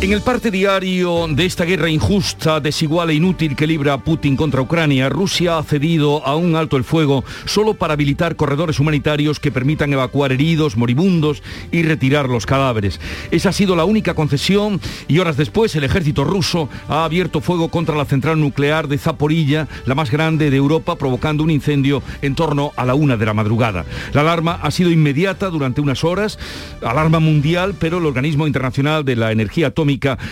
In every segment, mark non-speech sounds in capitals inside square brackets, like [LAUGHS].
En el parte diario de esta guerra injusta, desigual e inútil que libra Putin contra Ucrania, Rusia ha cedido a un alto el fuego solo para habilitar corredores humanitarios que permitan evacuar heridos, moribundos y retirar los cadáveres. Esa ha sido la única concesión y horas después el ejército ruso ha abierto fuego contra la central nuclear de Zaporilla, la más grande de Europa, provocando un incendio en torno a la una de la madrugada. La alarma ha sido inmediata durante unas horas, alarma mundial, pero el Organismo Internacional de la Energía Atómica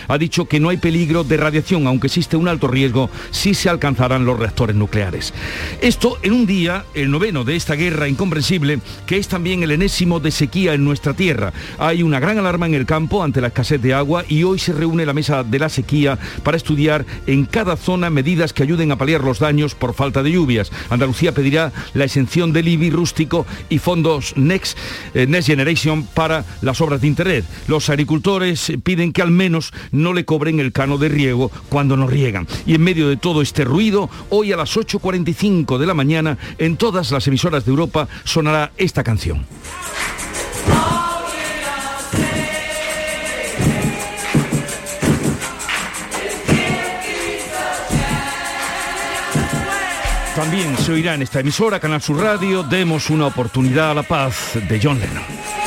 ha dicho que no hay peligro de radiación, aunque existe un alto riesgo si se alcanzarán los reactores nucleares. Esto en un día, el noveno de esta guerra incomprensible, que es también el enésimo de sequía en nuestra tierra. Hay una gran alarma en el campo ante la escasez de agua y hoy se reúne la mesa de la sequía para estudiar en cada zona medidas que ayuden a paliar los daños por falta de lluvias. Andalucía pedirá la exención del IBI rústico y fondos Next, eh, Next Generation para las obras de Internet. Los agricultores piden que al menos no le cobren el cano de riego cuando no riegan. Y en medio de todo este ruido, hoy a las 8.45 de la mañana, en todas las emisoras de Europa sonará esta canción. También se oirá en esta emisora, Canal Sur Radio, Demos una oportunidad a la paz de John Lennon.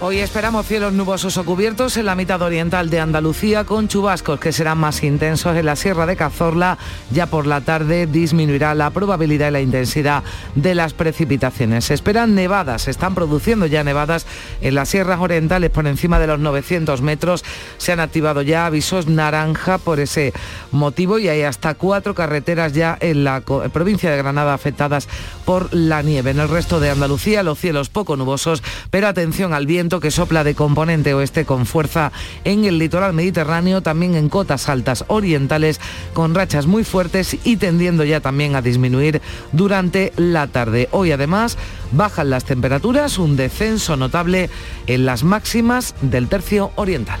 Hoy esperamos cielos nubosos o cubiertos en la mitad oriental de Andalucía con chubascos que serán más intensos en la Sierra de Cazorla. Ya por la tarde disminuirá la probabilidad y la intensidad de las precipitaciones. Se esperan nevadas, se están produciendo ya nevadas en las sierras orientales por encima de los 900 metros. Se han activado ya avisos naranja por ese motivo y hay hasta cuatro carreteras ya en la provincia de Granada afectadas por la nieve. En el resto de Andalucía los cielos poco nubosos, pero atención al viento que sopla de componente oeste con fuerza en el litoral mediterráneo, también en cotas altas orientales, con rachas muy fuertes y tendiendo ya también a disminuir durante la tarde. Hoy además bajan las temperaturas, un descenso notable en las máximas del tercio oriental.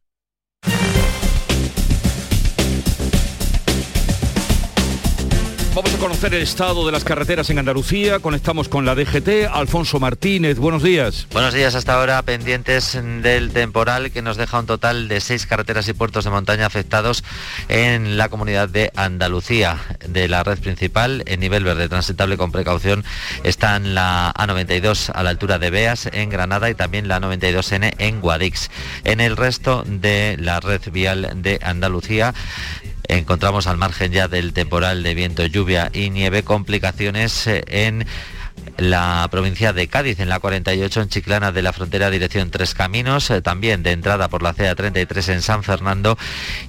Vamos a conocer el estado de las carreteras en Andalucía. Conectamos con la DGT. Alfonso Martínez, buenos días. Buenos días hasta ahora, pendientes del temporal que nos deja un total de seis carreteras y puertos de montaña afectados en la comunidad de Andalucía. De la red principal, en nivel verde transitable con precaución, están la A92 a la altura de Beas en Granada y también la A92N en Guadix. En el resto de la red vial de Andalucía, encontramos al margen ya del temporal de viento, lluvia y nieve complicaciones eh, en la provincia de Cádiz, en la 48 en Chiclana de la frontera dirección Tres Caminos, eh, también de entrada por la CA33 en San Fernando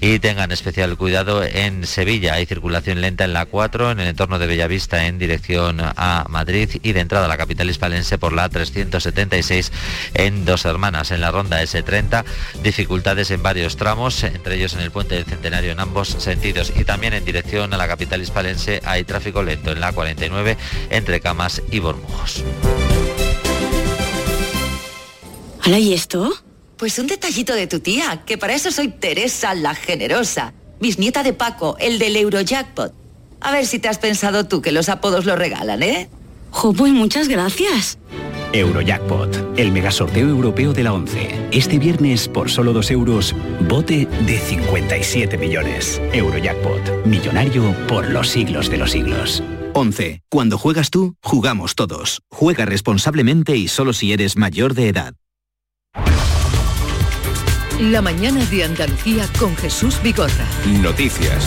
y tengan especial cuidado en Sevilla. Hay circulación lenta en la 4 en el entorno de Bellavista en dirección a Madrid y de entrada a la capital hispalense por la 376 en Dos Hermanas. En la ronda S30 dificultades en varios tramos, entre ellos en el puente del Centenario en ambos sentidos y también en dirección a la capital hispalense hay tráfico lento en la 49 entre Camas y Bormujos. ¿Hala y esto? Pues un detallito de tu tía, que para eso soy Teresa la Generosa, bisnieta de Paco, el del Eurojackpot. A ver si te has pensado tú que los apodos lo regalan, ¿eh? Jo, pues muchas gracias. Eurojackpot, el megasorteo europeo de la 11. Este viernes, por solo 2 euros, bote de 57 millones. Eurojackpot, millonario por los siglos de los siglos. 11. Cuando juegas tú, jugamos todos. Juega responsablemente y solo si eres mayor de edad. La mañana de Andalucía con Jesús Bigorra. Noticias.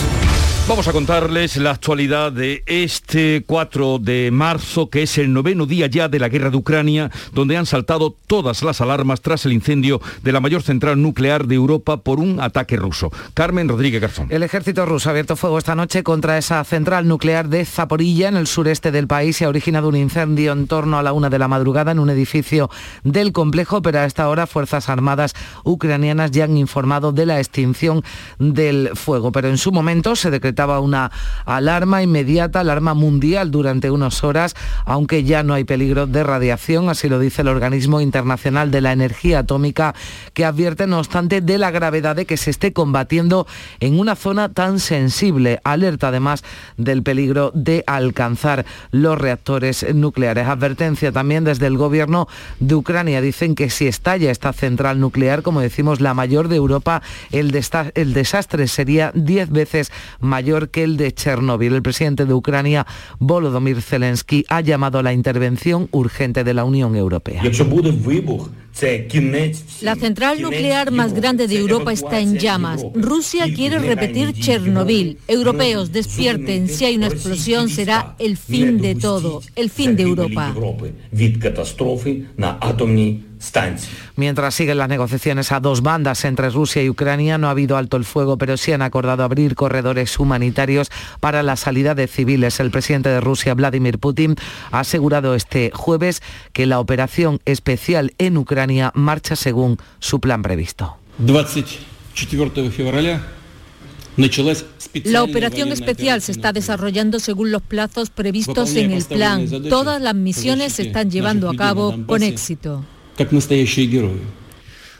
Vamos a contarles la actualidad de este 4 de marzo, que es el noveno día ya de la guerra de Ucrania, donde han saltado todas las alarmas tras el incendio de la mayor central nuclear de Europa por un ataque ruso. Carmen Rodríguez Garzón. El ejército ruso ha abierto fuego esta noche contra esa central nuclear de Zaporilla, en el sureste del país, y ha originado un incendio en torno a la una de la madrugada en un edificio del complejo, pero a esta hora Fuerzas Armadas ucranianas ya han informado de la extinción del fuego. Pero en su momento se decretó estaba una alarma inmediata, alarma mundial durante unas horas, aunque ya no hay peligro de radiación, así lo dice el Organismo Internacional de la Energía Atómica, que advierte, no obstante, de la gravedad de que se esté combatiendo en una zona tan sensible. Alerta además del peligro de alcanzar los reactores nucleares. Advertencia también desde el gobierno de Ucrania. Dicen que si estalla esta central nuclear, como decimos, la mayor de Europa, el, el desastre sería diez veces mayor que el de Chernóbil. El presidente de Ucrania, Volodymyr Zelensky, ha llamado a la intervención urgente de la Unión Europea. La central nuclear más grande de Europa está en llamas. Rusia quiere repetir Chernóbil. Europeos, despierten. Si hay una explosión será el fin de todo, el fin de Europa. Mientras siguen las negociaciones a dos bandas entre Rusia y Ucrania, no ha habido alto el fuego, pero sí han acordado abrir corredores humanitarios para la salida de civiles. El presidente de Rusia, Vladimir Putin, ha asegurado este jueves que la operación especial en Ucrania marcha según su plan previsto. La operación especial se está desarrollando según los plazos previstos en el plan. Todas las misiones se están llevando a cabo con éxito.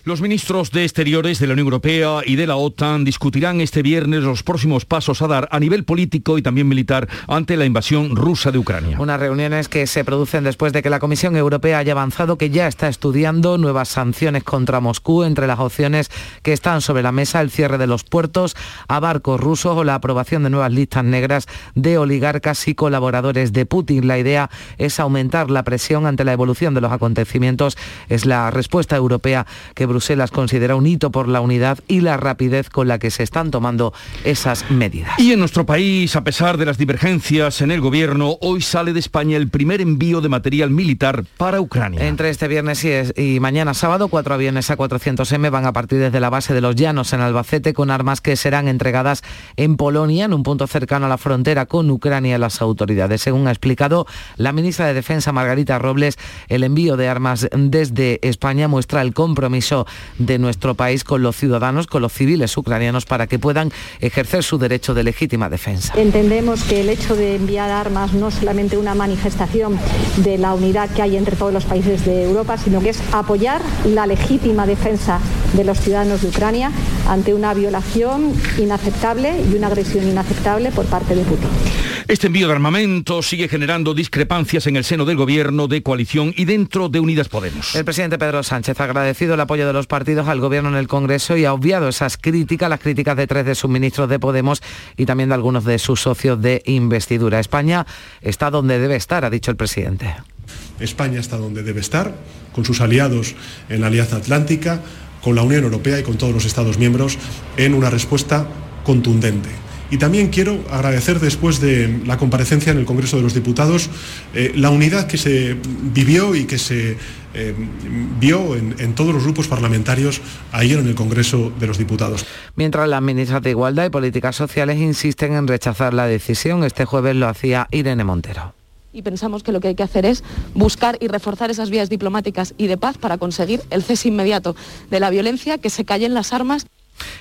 Los ministros de Exteriores de la Unión Europea y de la OTAN discutirán este viernes los próximos pasos a dar a nivel político y también militar ante la invasión rusa de Ucrania. Unas reuniones que se producen después de que la Comisión Europea haya avanzado que ya está estudiando nuevas sanciones contra Moscú, entre las opciones que están sobre la mesa el cierre de los puertos a barcos rusos o la aprobación de nuevas listas negras de oligarcas y colaboradores de Putin. La idea es aumentar la presión ante la evolución de los acontecimientos. Es la respuesta europea que Bruselas considera un hito por la unidad y la rapidez con la que se están tomando esas medidas. Y en nuestro país, a pesar de las divergencias en el gobierno, hoy sale de España el primer envío de material militar para Ucrania. Entre este viernes y, mañana sábado, cuatro aviones A400M van a partir desde la base de los Llanos en Albacete con armas que serán entregadas en Polonia, en un punto cercano a la frontera con Ucrania las autoridades. Según ha explicado la ministra de Defensa Margarita Robles, el envío de armas desde España muestra el compromiso de nuestro país con los ciudadanos, con los civiles ucranianos, para que puedan ejercer su derecho de legítima defensa. Entendemos que el hecho de enviar armas no es solamente una manifestación de la unidad que hay entre todos los países de Europa, sino que es apoyar la legítima defensa de los ciudadanos de Ucrania ante una violación inaceptable y una agresión inaceptable por parte de Putin. Este envío de armamento sigue generando discrepancias en el seno del gobierno de coalición y dentro de Unidas Podemos. El presidente Pedro Sánchez ha agradecido el apoyo de los partidos al gobierno en el Congreso y ha obviado esas críticas, las críticas de tres de sus ministros de Podemos y también de algunos de sus socios de investidura. España está donde debe estar, ha dicho el presidente. España está donde debe estar, con sus aliados en la Alianza Atlántica, con la Unión Europea y con todos los Estados miembros, en una respuesta contundente y también quiero agradecer después de la comparecencia en el Congreso de los Diputados eh, la unidad que se vivió y que se eh, vio en, en, todos los grupos parlamentarios ayer en el Congreso de los Diputados. Mientras las ministras de Igualdad y Políticas Sociales insisten en rechazar la decisión, este jueves lo hacía Irene Montero y pensamos que lo que hay que hacer es buscar y reforzar esas vías diplomáticas y de paz para conseguir el cese inmediato de la violencia, que se callen las armas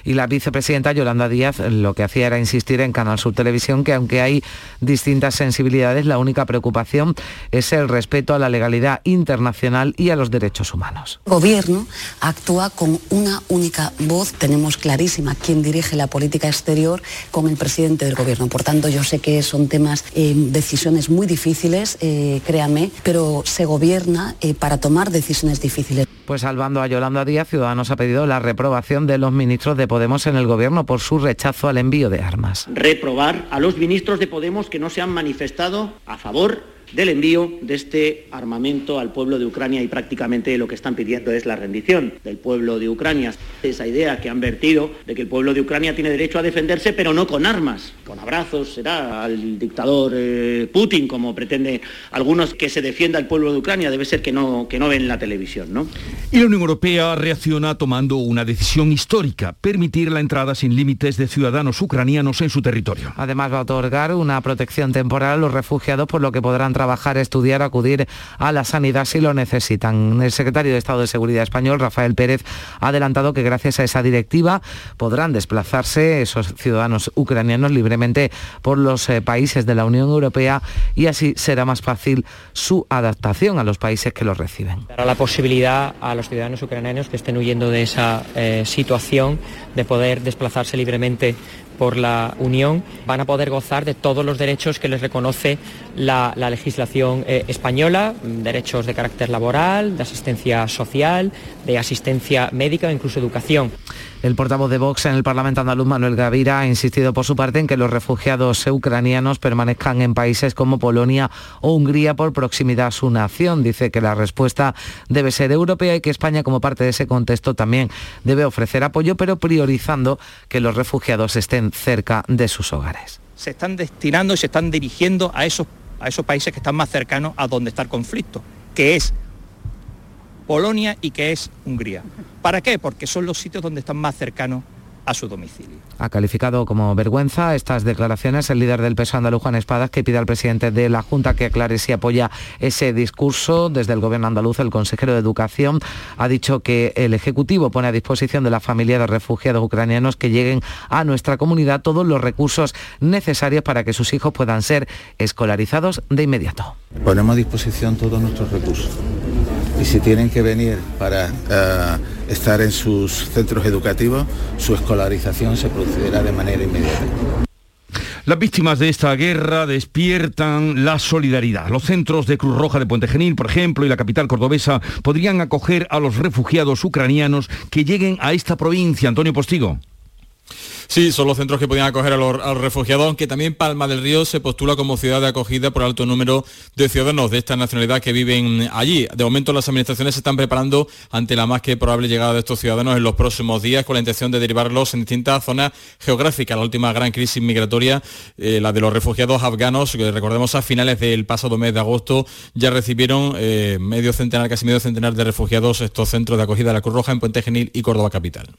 y la vicepresidenta Yolanda Díaz lo que hacía era insistir en Canal Sur Televisión que aunque hay distintas sensibilidades, la única preocupación es el respeto a la legalidad internacional y a los derechos humanos. El gobierno actúa con una única voz, tenemos clarísima quién dirige la política exterior con el presidente del gobierno. Por tanto, yo sé que son temas, eh, decisiones muy difíciles, eh, créame, pero se gobierna eh, para tomar decisiones difíciles. Pues salvando a Yolanda Díaz, Ciudadanos ha pedido la reprobación de los ministros de Podemos en el gobierno por su rechazo al envío de armas. Reprobar a los ministros de Podemos que no se han manifestado a favor del envío de este armamento al pueblo de Ucrania y prácticamente lo que están pidiendo es la rendición del pueblo de Ucrania. Esa idea que han vertido de que el pueblo de Ucrania tiene derecho a defenderse, pero no con armas, con abrazos, será al dictador eh, Putin, como pretende algunos que se defienda el pueblo de Ucrania, debe ser que no, que no ven la televisión. ¿no? Y la Unión Europea reacciona tomando una decisión histórica, permitir la entrada sin límites de ciudadanos ucranianos en su territorio. Además va a otorgar una protección temporal a los refugiados, por lo que podrán trabajar, estudiar, acudir a la sanidad si lo necesitan. El secretario de Estado de Seguridad español, Rafael Pérez, ha adelantado que gracias a esa directiva podrán desplazarse esos ciudadanos ucranianos libremente por los eh, países de la Unión Europea y así será más fácil su adaptación a los países que los reciben. Dará la posibilidad a los ciudadanos ucranianos que estén huyendo de esa eh, situación de poder desplazarse libremente por la Unión van a poder gozar de todos los derechos que les reconoce la, legislación eh, española, derechos de carácter laboral, de asistencia social, de asistencia médica e incluso educación. El portavoz de Vox en el Parlamento andaluz, Manuel Gavira, ha insistido por su parte en que los refugiados ucranianos permanezcan en países como Polonia o Hungría por proximidad a su nación. Dice que la respuesta debe ser europea y que España, como parte de ese contexto, también debe ofrecer apoyo, pero priorizando que los refugiados estén cerca de sus hogares. Se están destinando y se están dirigiendo a esos, a esos países que están más cercanos a donde está el conflicto, que es Polonia y que es Hungría. ¿Para qué? Porque son los sitios donde están más cercanos a su domicilio. Ha calificado como vergüenza estas declaraciones el líder del peso andaluz, Juan Espadas, que pide al presidente de la Junta que aclare si apoya ese discurso. Desde el gobierno andaluz, el consejero de Educación ha dicho que el Ejecutivo pone a disposición de la familia de refugiados ucranianos que lleguen a nuestra comunidad todos los recursos necesarios para que sus hijos puedan ser escolarizados de inmediato. Ponemos a disposición todos nuestros recursos y si tienen que venir para eh, estar en sus centros educativos, su escolarización se procederá de manera inmediata. Las víctimas de esta guerra despiertan la solidaridad. Los centros de Cruz Roja de Puente Genil, por ejemplo, y la capital cordobesa podrían acoger a los refugiados ucranianos que lleguen a esta provincia. Antonio Postigo. Sí, son los centros que podían acoger a los, refugiados, aunque también Palma del Río se postula como ciudad de acogida por alto número de ciudadanos de esta nacionalidad que viven allí. De momento las administraciones se están preparando ante la más que probable llegada de estos ciudadanos en los próximos días con la intención de derivarlos en distintas zonas geográficas. La última gran crisis migratoria, eh, la de los refugiados afganos, que recordemos a finales del pasado mes de agosto, ya recibieron eh, medio centenar, casi medio centenar de refugiados estos centros de acogida de la Cruz Roja en Puente Genil y Córdoba Capital.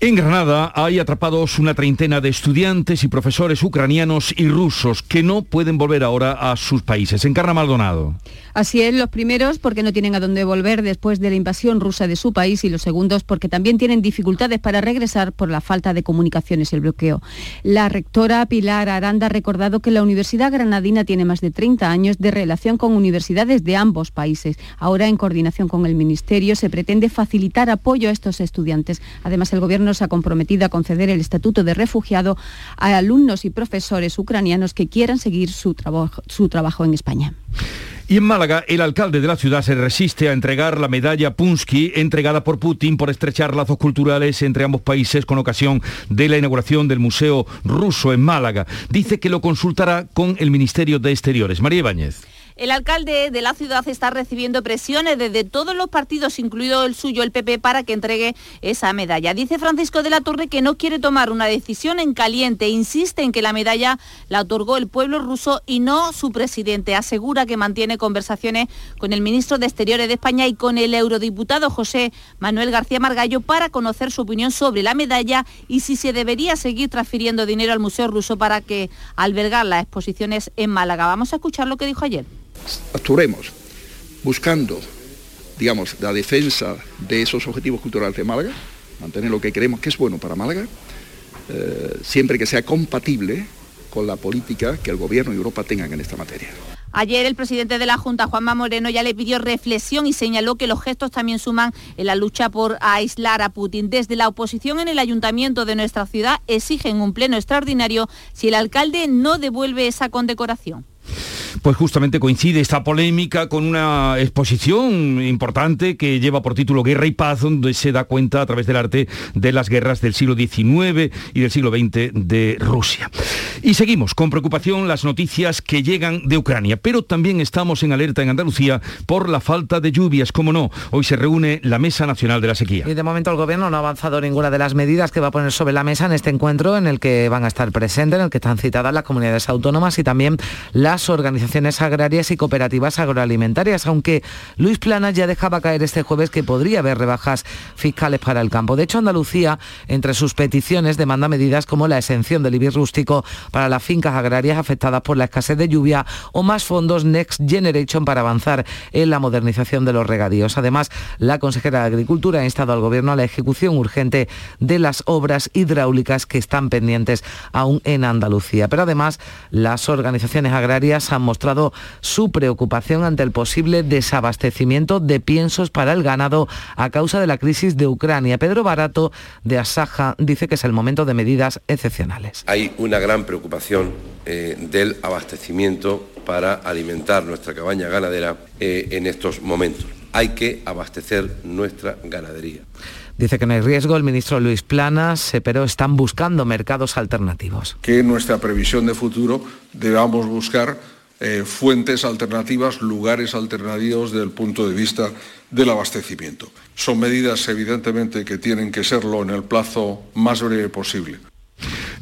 En Granada hay atrapados una treintena de estudiantes y profesores ucranianos y rusos que no pueden volver ahora a sus países. Encarna Maldonado. Así es, los primeros porque no tienen a dónde volver después de la invasión rusa de su país y los segundos porque también tienen dificultades para regresar por la falta de comunicaciones y el bloqueo. La rectora Pilar Aranda ha recordado que la Universidad Granadina tiene más de 30 años de relación con universidades de ambos países. Ahora, en coordinación con el Ministerio, se pretende facilitar apoyo a estos estudiantes. Además, el Gobierno se ha comprometido a conceder el estatuto de refugiado a alumnos y profesores ucranianos que quieran seguir su trabajo en España. Y en Málaga, el alcalde de la ciudad se resiste a entregar la medalla Punsky entregada por Putin por estrechar lazos culturales entre ambos países con ocasión de la inauguración del Museo Ruso en Málaga. Dice que lo consultará con el Ministerio de Exteriores. María Ibáñez. El alcalde de la ciudad está recibiendo presiones desde todos los partidos, incluido el suyo, el PP, para que entregue esa medalla. Dice Francisco de la Torre que no quiere tomar una decisión en caliente. Insiste en que la medalla la otorgó el pueblo ruso y no su presidente. Asegura que mantiene conversaciones con el ministro de Exteriores de España y con el eurodiputado José Manuel García Margallo para conocer su opinión sobre la medalla y si se debería seguir transfiriendo dinero al Museo Ruso para que albergar las exposiciones en Málaga. Vamos a escuchar lo que dijo ayer actuaremos buscando, digamos, la defensa de esos objetivos culturales de Málaga, mantener lo que creemos que es bueno para Málaga, eh, siempre que sea compatible con la política que el Gobierno y Europa tengan en esta materia. Ayer el presidente de la Junta, Juanma Moreno, ya le pidió reflexión y señaló que los gestos también suman en la lucha por aislar a Putin. Desde la oposición en el ayuntamiento de nuestra ciudad exigen un pleno extraordinario si el alcalde no devuelve esa condecoración. Pues justamente coincide esta polémica con una exposición importante que lleva por título Guerra y Paz, donde se da cuenta a través del arte de las guerras del siglo XIX y del siglo XX de Rusia. Y seguimos con preocupación las noticias que llegan de Ucrania, pero también estamos en alerta en Andalucía por la falta de lluvias, como no. Hoy se reúne la Mesa Nacional de la Sequía. Y de momento el Gobierno no ha avanzado ninguna de las medidas que va a poner sobre la mesa en este encuentro en el que van a estar presentes, en el que están citadas las comunidades autónomas y también las organizaciones agrarias y cooperativas agroalimentarias, aunque Luis Planas ya dejaba caer este jueves que podría haber rebajas fiscales para el campo. De hecho, Andalucía, entre sus peticiones, demanda medidas como la exención del IBI rústico para las fincas agrarias afectadas por la escasez de lluvia o más fondos Next Generation para avanzar en la modernización de los regadíos. Además, la consejera de Agricultura ha instado al Gobierno a la ejecución urgente de las obras hidráulicas que están pendientes aún en Andalucía. Pero además, las organizaciones agrarias han mostrado su preocupación ante el posible desabastecimiento de piensos para el ganado a causa de la crisis de Ucrania. Pedro Barato de Asaja dice que es el momento de medidas excepcionales. Hay una gran preocupación eh, del abastecimiento para alimentar nuestra cabaña ganadera eh, en estos momentos. Hay que abastecer nuestra ganadería. Dice que no hay riesgo el ministro Luis Planas, eh, pero están buscando mercados alternativos. Que en nuestra previsión de futuro debamos buscar eh, fuentes alternativas, lugares alternativos desde el punto de vista del abastecimiento. Son medidas, evidentemente, que tienen que serlo en el plazo más breve posible.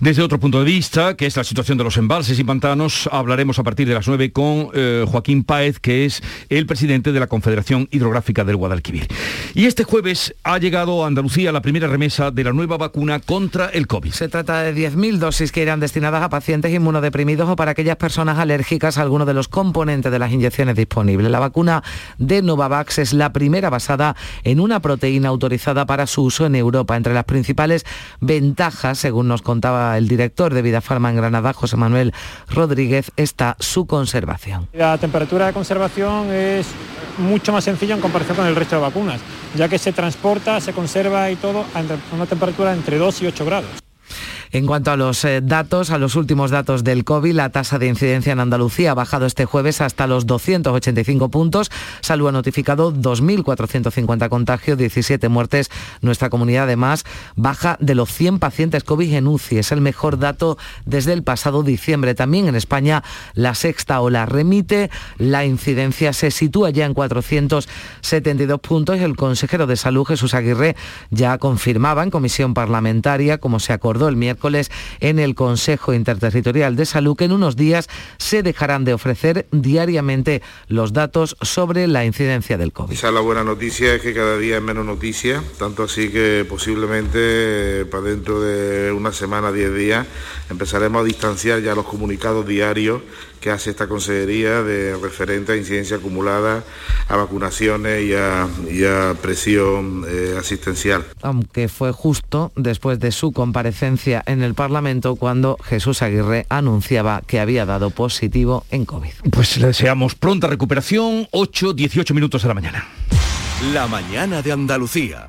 Desde otro punto de vista, que es la situación de los embalses y pantanos, hablaremos a partir de las 9 con eh, Joaquín Páez, que es el presidente de la Confederación Hidrográfica del Guadalquivir. Y este jueves ha llegado a Andalucía la primera remesa de la nueva vacuna contra el COVID. Se trata de 10.000 dosis que irán destinadas a pacientes inmunodeprimidos o para aquellas personas alérgicas a alguno de los componentes de las inyecciones disponibles. La vacuna de Novavax es la primera basada en una proteína autorizada para su uso en Europa. Entre las principales ventajas, según nos contaba el director de Vida Farma en Granada, José Manuel Rodríguez, está su conservación. La temperatura de conservación es mucho más sencilla en comparación con el resto de vacunas, ya que se transporta, se conserva y todo a una temperatura entre 2 y 8 grados. En cuanto a los eh, datos, a los últimos datos del COVID, la tasa de incidencia en Andalucía ha bajado este jueves hasta los 285 puntos. Salud ha notificado 2.450 contagios, 17 muertes. Nuestra comunidad además baja de los 100 pacientes COVID en UCI. Es el mejor dato desde el pasado diciembre. También en España la sexta ola remite. La incidencia se sitúa ya en 472 puntos el consejero de Salud, Jesús Aguirre, ya confirmaba en comisión parlamentaria, como se acordó el miércoles, en el Consejo Interterritorial de Salud que en unos días se dejarán de ofrecer diariamente los datos sobre la incidencia del COVID. Quizá la buena noticia es que cada día es menos noticia, tanto así que posiblemente para dentro de una semana, 10 días, empezaremos a distanciar ya los comunicados diarios que hace esta consejería de referente a incidencia acumulada, a vacunaciones y a, presión eh, asistencial. Aunque fue justo después de su comparecencia en el Parlamento cuando Jesús Aguirre anunciaba que había dado positivo en COVID. Pues le deseamos pronta recuperación, 8, 18 minutos de la mañana. La mañana de Andalucía.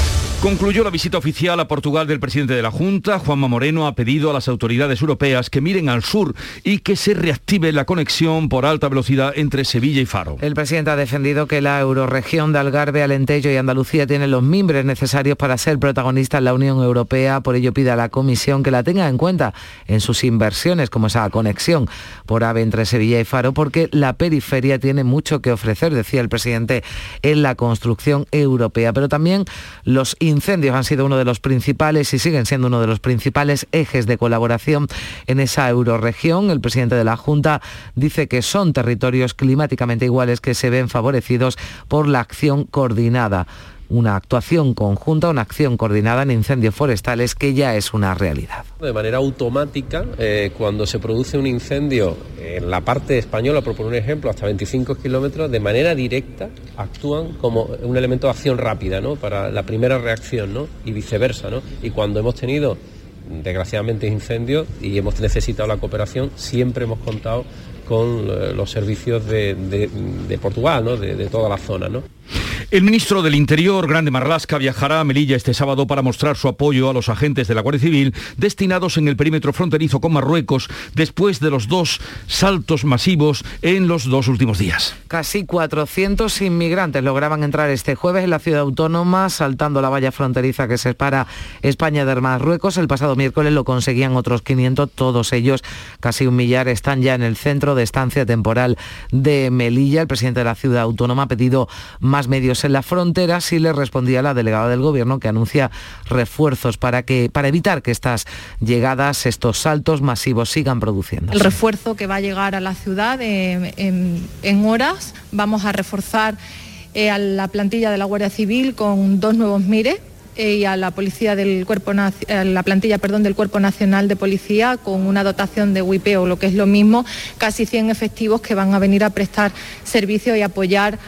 Concluyó la visita oficial a Portugal del presidente de la Junta. Juanma Moreno ha pedido a las autoridades europeas que miren al sur y que se reactive la conexión por alta velocidad entre Sevilla y Faro. El presidente ha defendido que la euroregión de Algarve, Alentejo y Andalucía tiene los mimbres necesarios para ser protagonista en la Unión Europea. Por ello pide a la Comisión que la tenga en cuenta en sus inversiones, como esa conexión por AVE entre Sevilla y Faro, porque la periferia tiene mucho que ofrecer, decía el presidente, en la construcción europea. Pero también los incendios han sido uno de los principales y siguen siendo uno de los principales ejes de colaboración en esa euroregión. El presidente de la Junta dice que son territorios climáticamente iguales que se ven favorecidos por la acción coordinada una actuación conjunta, una acción coordinada en incendios forestales que ya es una realidad. De manera automática, eh, cuando se produce un incendio en la parte española, por poner un ejemplo, hasta 25 kilómetros, de manera directa actúan como un elemento de acción rápida, ¿no? Para la primera reacción, ¿no? Y viceversa, ¿no? Y cuando hemos tenido desgraciadamente incendios y hemos necesitado la cooperación, siempre hemos contado con eh, los servicios de, Portugal, ¿no? de, de toda la zona. ¿no? El ministro del Interior, Grande Marlasca, viajará a Melilla este sábado para mostrar su apoyo a los agentes de la Guardia Civil destinados en el perímetro fronterizo con Marruecos después de los dos saltos masivos en los dos últimos días. Casi 400 inmigrantes lograban entrar este jueves en la ciudad autónoma saltando la valla fronteriza que separa España de Marruecos. El pasado miércoles lo conseguían otros 500, todos ellos, casi un millar, están ya en el centro de estancia temporal de Melilla. El presidente de la ciudad autónoma ha pedido más medios en la frontera, sí le respondía la delegada del Gobierno que anuncia refuerzos para, que, para evitar que estas llegadas, estos saltos masivos sigan produciendo. El refuerzo que va a llegar a la ciudad en, horas, vamos a reforzar eh, a la plantilla de la Guardia Civil con dos nuevos mires eh, y a la policía del cuerpo la plantilla perdón, del cuerpo nacional de policía con una dotación de WIP o lo que es lo mismo casi 100 efectivos que van a venir a prestar servicio y apoyar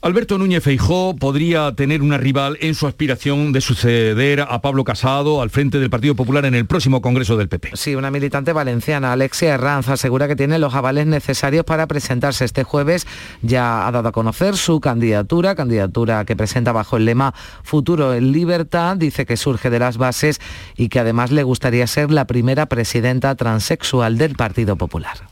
Alberto Núñez Feijó podría tener una rival en su aspiración de suceder a Pablo Casado al frente del Partido Popular en el próximo Congreso del PP. Sí, una militante valenciana, Alexia Herranz, asegura que tiene los avales necesarios para presentarse este jueves. Ya ha dado a conocer su candidatura, candidatura que presenta bajo el lema Futuro en Libertad. Dice que surge de las bases y que además le gustaría ser la primera presidenta transexual del Partido Popular.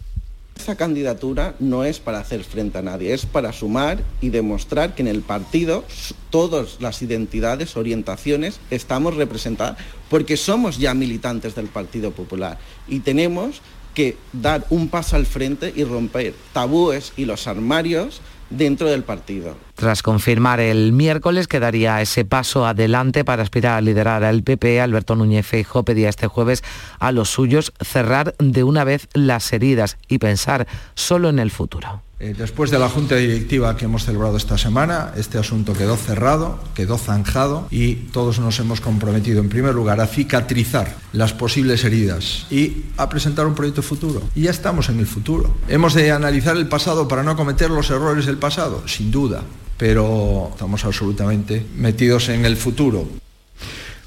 Esa candidatura no es para hacer frente a nadie, es para sumar y demostrar que en el partido todas las identidades, orientaciones estamos representadas porque somos ya militantes del Partido Popular y tenemos que dar un paso al frente y romper tabúes y los armarios dentro del partido. Tras confirmar el miércoles que daría ese paso adelante para aspirar a liderar al PP, Alberto Núñez Feijóo pedía este jueves a los suyos cerrar de una vez las heridas y pensar solo en el futuro. Eh, después de la junta directiva que hemos celebrado esta semana, este asunto quedó cerrado, quedó zanjado y todos nos hemos comprometido en primer lugar a cicatrizar las posibles heridas y a presentar un proyecto futuro. Y ya estamos en el futuro. Hemos de analizar el pasado para no cometer los errores del pasado, sin duda, pero estamos absolutamente metidos en el futuro.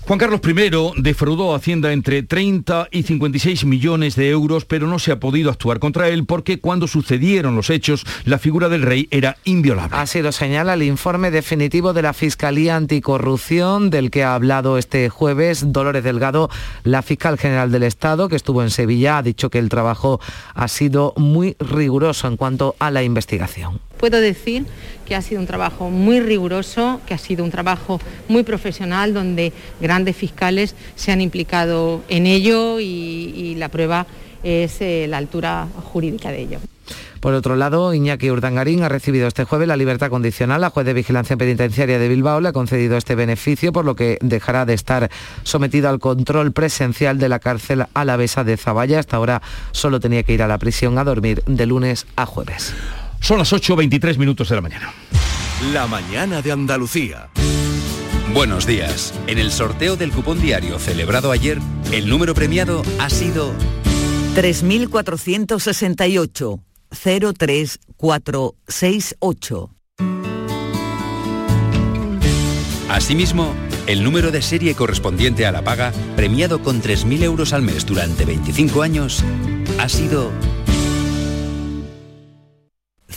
Juan Carlos I defraudó a Hacienda entre 30 y 56 millones de euros, pero no se ha podido actuar contra él porque cuando sucedieron los hechos, la figura del rey era inviolable. Así lo señala el informe definitivo de la Fiscalía Anticorrupción, del que ha hablado este jueves Dolores Delgado, la fiscal general del Estado, que estuvo en Sevilla, ha dicho que el trabajo ha sido muy riguroso en cuanto a la investigación. Puedo decir que ha sido un trabajo muy riguroso, que ha sido un trabajo muy profesional, donde grandes fiscales se han implicado en ello y, la prueba es eh, la altura jurídica de ello. Por otro lado, Iñaki Urdangarín ha recibido este jueves la libertad condicional. La juez de vigilancia penitenciaria de Bilbao le ha concedido este beneficio, por lo que dejará de estar sometido al control presencial de la cárcel alavesa de Zavalla. Hasta ahora solo tenía que ir a la prisión a dormir de lunes a jueves. Son las 8.23 minutos de la mañana. La mañana de Andalucía. Buenos días. En el sorteo del cupón diario celebrado ayer, el número premiado ha sido 3468 03468. Asimismo, el número de serie correspondiente a la paga, premiado con 3.000 euros al mes durante 25 años, ha sido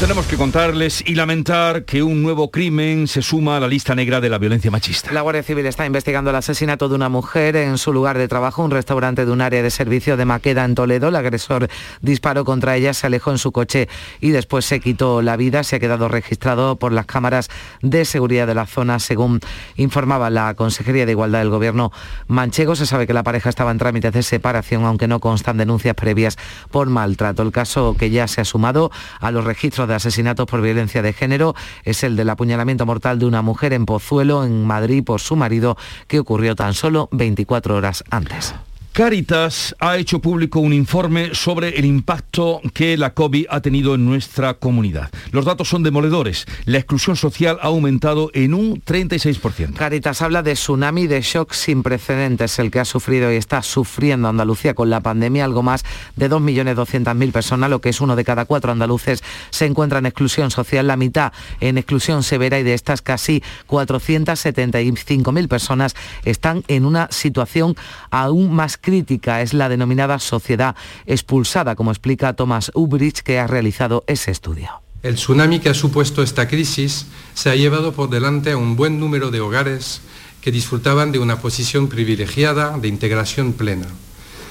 Tenemos que contarles y lamentar que un nuevo crimen se suma a la lista negra de la violencia machista. La Guardia Civil está investigando el asesinato de una mujer en su lugar de trabajo, un restaurante de un área de servicio de Maqueda en Toledo. El agresor disparó contra ella, se alejó en su coche y después se quitó la vida. Se ha quedado registrado por las cámaras de seguridad de la zona, según informaba la Consejería de Igualdad del Gobierno manchego. Se sabe que la pareja estaba en trámites de separación, aunque no constan denuncias previas por maltrato. El caso que ya se ha sumado a los registros de asesinatos por violencia de género es el del apuñalamiento mortal de una mujer en Pozuelo, en Madrid, por su marido, que ocurrió tan solo 24 horas antes. Caritas ha hecho público un informe sobre el impacto que la COVID ha tenido en nuestra comunidad. Los datos son demoledores. La exclusión social ha aumentado en un 36%. Caritas habla de tsunami de shock sin precedentes, el que ha sufrido y está sufriendo Andalucía con la pandemia. Algo más de 2.200.000 personas, lo que es uno de cada cuatro andaluces, se encuentra en exclusión social, la mitad en exclusión severa y de estas casi 475.000 personas están en una situación aún más crítica es la denominada sociedad expulsada, como explica Thomas Ubrich, que ha realizado ese estudio. El tsunami que ha supuesto esta crisis se ha llevado por delante a un buen número de hogares que disfrutaban de una posición privilegiada de integración plena.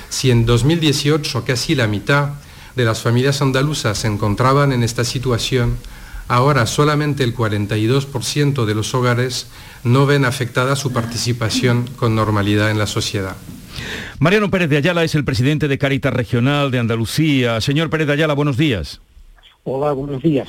Si en 2018 casi la mitad de las familias andaluzas se encontraban en esta situación, ahora solamente el 42% de los hogares no ven afectada su participación con normalidad en la sociedad. Mariano Pérez de Ayala es el presidente de Caritas Regional de Andalucía. Señor Pérez de Ayala, buenos días. Hola, buenos días.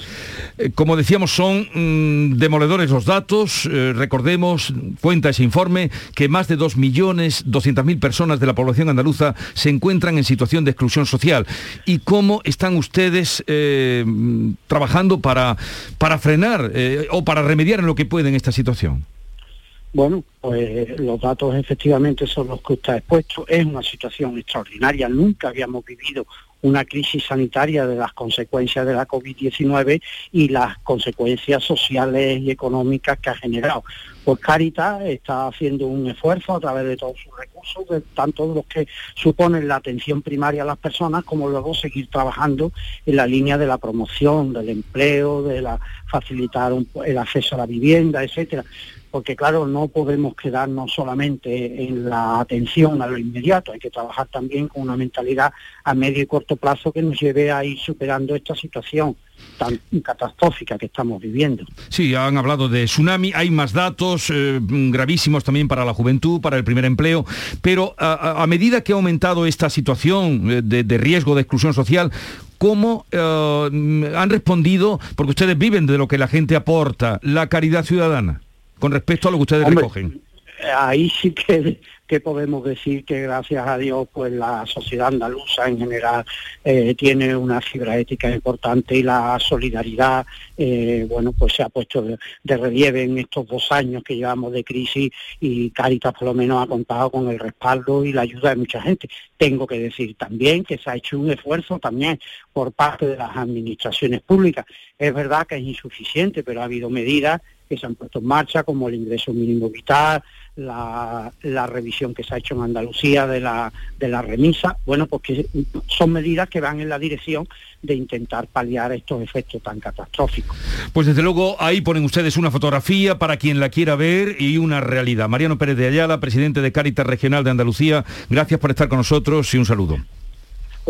Eh, como decíamos, son mm, demoledores los datos. Eh, recordemos, cuenta ese informe, que más de 2.200.000 personas de la población andaluza se encuentran en situación de exclusión social. ¿Y cómo están ustedes eh, trabajando para, para frenar o para remediar en lo que pueden esta situación? Bueno, pues los datos efectivamente son los que usted ha expuesto. Es una situación extraordinaria. Nunca habíamos vivido una crisis sanitaria de las consecuencias de la COVID-19 y las consecuencias sociales y económicas que ha generado. Pues Caritas está haciendo un esfuerzo a través de todos sus recursos, de tanto los que suponen la atención primaria a las personas, como luego seguir trabajando en la línea de la promoción, del empleo, de la facilitar el acceso a la vivienda, etcétera. Porque claro, no podemos quedarnos solamente en la atención a lo inmediato, hay que trabajar también con una mentalidad a medio y corto plazo que nos lleve a ir superando esta situación tan catastrófica que estamos viviendo. Sí, han hablado de tsunami, hay más datos eh, gravísimos también para la juventud, para el primer empleo, pero a, medida que ha aumentado esta situación eh, de, riesgo de exclusión social, ¿cómo eh, han respondido, porque ustedes viven de lo que la gente aporta, la caridad ciudadana? con respecto a lo que ustedes recogen? Ahí sí que, que, podemos decir que gracias a Dios pues la sociedad andaluza en general eh, tiene una fibra ética importante y la solidaridad eh, bueno pues se ha puesto de, relieve en estos dos años que llevamos de crisis y Caritas por lo menos ha contado con el respaldo y la ayuda de mucha gente. Tengo que decir también que se ha hecho un esfuerzo también por parte de las administraciones públicas. Es verdad que es insuficiente, pero ha habido medidas que se han puesto en marcha, como el ingreso mínimo vital, la, revisión que se ha hecho en Andalucía de la, remisa, bueno, porque son medidas que van en la dirección de intentar paliar estos efectos tan catastróficos. Pues desde luego ahí ponen ustedes una fotografía para quien la quiera ver y una realidad. Mariano Pérez de Ayala, presidente de Cáritas Regional de Andalucía, gracias por estar con nosotros y un saludo.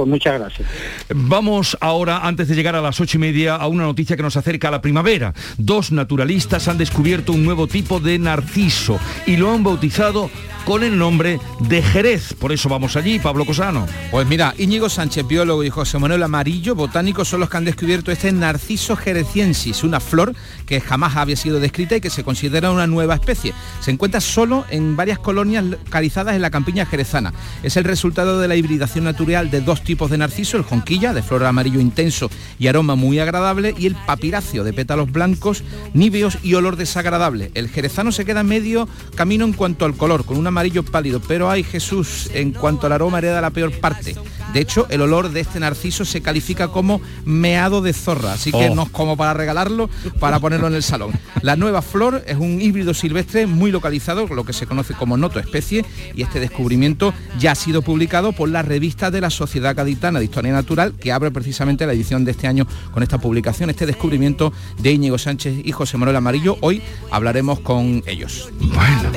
Pues muchas gracias. Vamos ahora, antes de llegar a las ocho y media, a una noticia que nos acerca a la primavera. Dos naturalistas han descubierto un nuevo tipo de narciso y lo han bautizado con el nombre de Jerez. Por eso vamos allí, Pablo Cosano. Pues mira, Íñigo Sánchez, biólogo, y José Manuel Amarillo, botánicos, son los que han descubierto este Narciso jereciensis, una flor que jamás había sido descrita y que se considera una nueva especie. Se encuentra solo en varias colonias localizadas en la campiña jerezana. Es el resultado de la hibridación natural de dos tipos de narciso, el jonquilla, de flor amarillo intenso y aroma muy agradable, y el papiráceo, de pétalos blancos, níveos y olor desagradable. El jerezano se queda medio camino en cuanto al color, con una amarillo pálido, pero hay Jesús, en cuanto al aroma hereda la peor parte. De hecho, el olor de este narciso se califica como meado de zorra, así que oh. no es como para regalarlo, para ponerlo en el salón. La nueva flor es un híbrido silvestre muy localizado, lo que se conoce como noto especie, y este descubrimiento ya ha sido publicado por la revista de la Sociedad Sociedad Gaditana de Historia Natural, que abre precisamente la edición de este año con esta publicación, este descubrimiento de Íñigo Sánchez y José Manuel Amarillo. Hoy hablaremos con ellos. Bueno,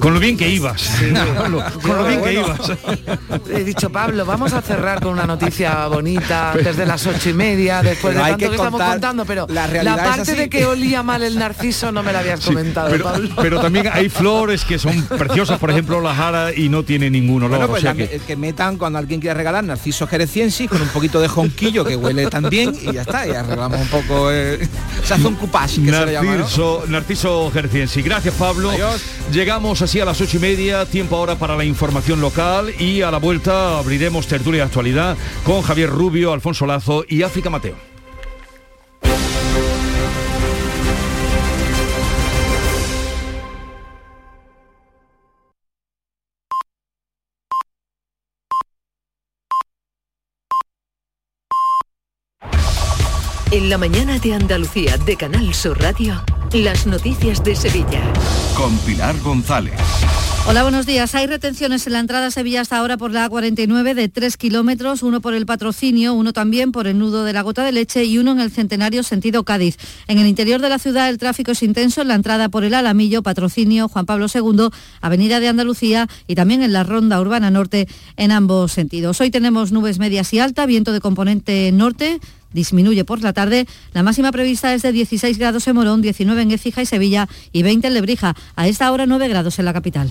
con lo bien que ibas. Pablo, con lo bien que ibas. He dicho, Pablo, vamos a cerrar con una noticia bonita [LAUGHS] antes de las ocho y media, después de Pero hay tanto que que, estamos contar contando, pero la la, parte así. de que olía mal el narciso no me la habías comentado, pero, Pablo. pero también hay flores que son preciosas, por ejemplo la jara y no tiene ningún olor. Bueno, o pues sea la- que- que... metan cuando alguien quiera regalar narciso jereciensis con un poquito de jonquillo que huele también y ya está, y arreglamos un poco, eh, se hace un coupage que se le llama, ¿no? Narciso, Narciso Gerciensi. Gracias Pablo. Llegamos así a las ocho y media, tiempo ahora para la información local y a la vuelta abriremos tertulia de actualidad con Javier Rubio, Alfonso Lazo y África Mateo. En la mañana de Andalucía de Canal Sur Radio, las noticias de Sevilla. Con Pilar González. Hola, buenos días. Hay retenciones en la entrada a Sevilla hasta ahora por la A49 de 3 kilómetros, uno por el patrocinio, uno también por el nudo de la gota de leche y uno en el centenario sentido Cádiz. En el interior de la ciudad el tráfico es intenso en la entrada por el Alamillo, patrocinio Juan Pablo II, Avenida de Andalucía y también en la ronda urbana norte en ambos sentidos. Hoy tenemos nubes medias y alta, viento de componente norte disminuye por la tarde. La máxima prevista es de 16 grados en Morón, 19 en Écija y Sevilla y 20 en Lebrija. A esta hora 9 grados en la capital.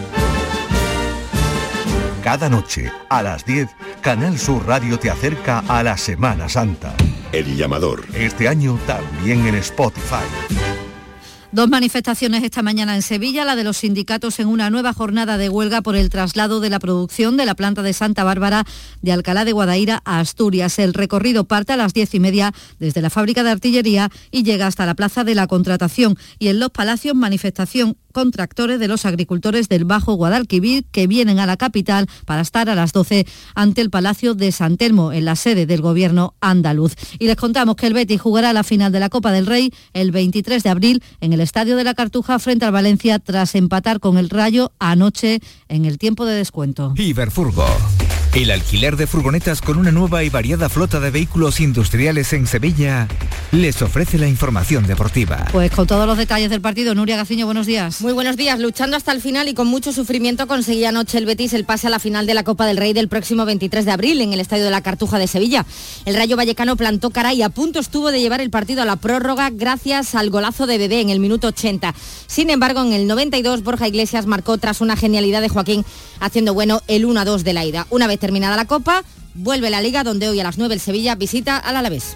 Cada noche, a las 10, Canal Sur Radio te acerca a la Semana Santa. El llamador. Este año también en Spotify. Dos manifestaciones esta mañana en Sevilla, la de los sindicatos en una nueva jornada de huelga por el traslado de la producción de la planta de Santa Bárbara de Alcalá de Guadaira a Asturias. El recorrido parte a las diez y media desde la fábrica de artillería y llega hasta la plaza de la contratación. Y en los palacios, manifestación con tractores de los agricultores del Bajo Guadalquivir que vienen a la capital para estar a las 12 ante el Palacio de San Telmo, en la sede del gobierno andaluz. Y les contamos que el Betis jugará la final de la Copa del Rey el 23 de abril en el Estadio de la Cartuja frente al Valencia tras empatar con el Rayo anoche en el tiempo de descuento. El alquiler de furgonetas con una nueva y variada flota de vehículos industriales en Sevilla les ofrece la información deportiva. Pues con todos los detalles del partido, Nuria Gaciño, buenos días. Muy buenos días. Luchando hasta el final y con mucho sufrimiento conseguía anoche el Betis el pase a la final de la Copa del Rey del próximo 23 de abril en el Estadio de la Cartuja de Sevilla. El Rayo Vallecano plantó cara y a punto estuvo de llevar el partido a la prórroga gracias al golazo de Bebé en el minuto 80. Sin embargo, en el 92 Borja Iglesias marcó tras una genialidad de Joaquín haciendo bueno el 1-2 de la ida. Una vez terminada la Copa, vuelve la Liga donde hoy a las 9 el Sevilla visita al Alavés.